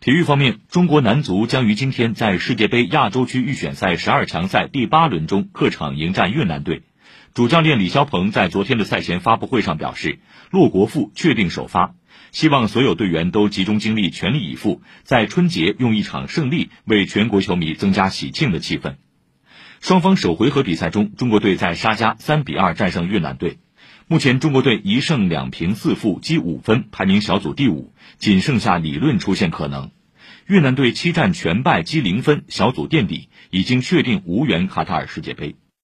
体育方面，中国男足将于今天在世界杯亚洲区预选赛十二强赛第八轮中客场迎战越南队。主教练李霄鹏在昨天的赛前发布会上表示，骆国富确定首发，希望所有队员都集中精力，全力以赴，在春节用一场胜利为全国球迷增加喜庆的气氛。双方首回合比赛中，中国队在沙加三比二战胜越南队。目前，中国队一胜两平四负，积五分，排名小组第五，仅剩下理论出现可能。越南队七战全败，积零分，小组垫底，已经确定无缘卡塔尔世界杯。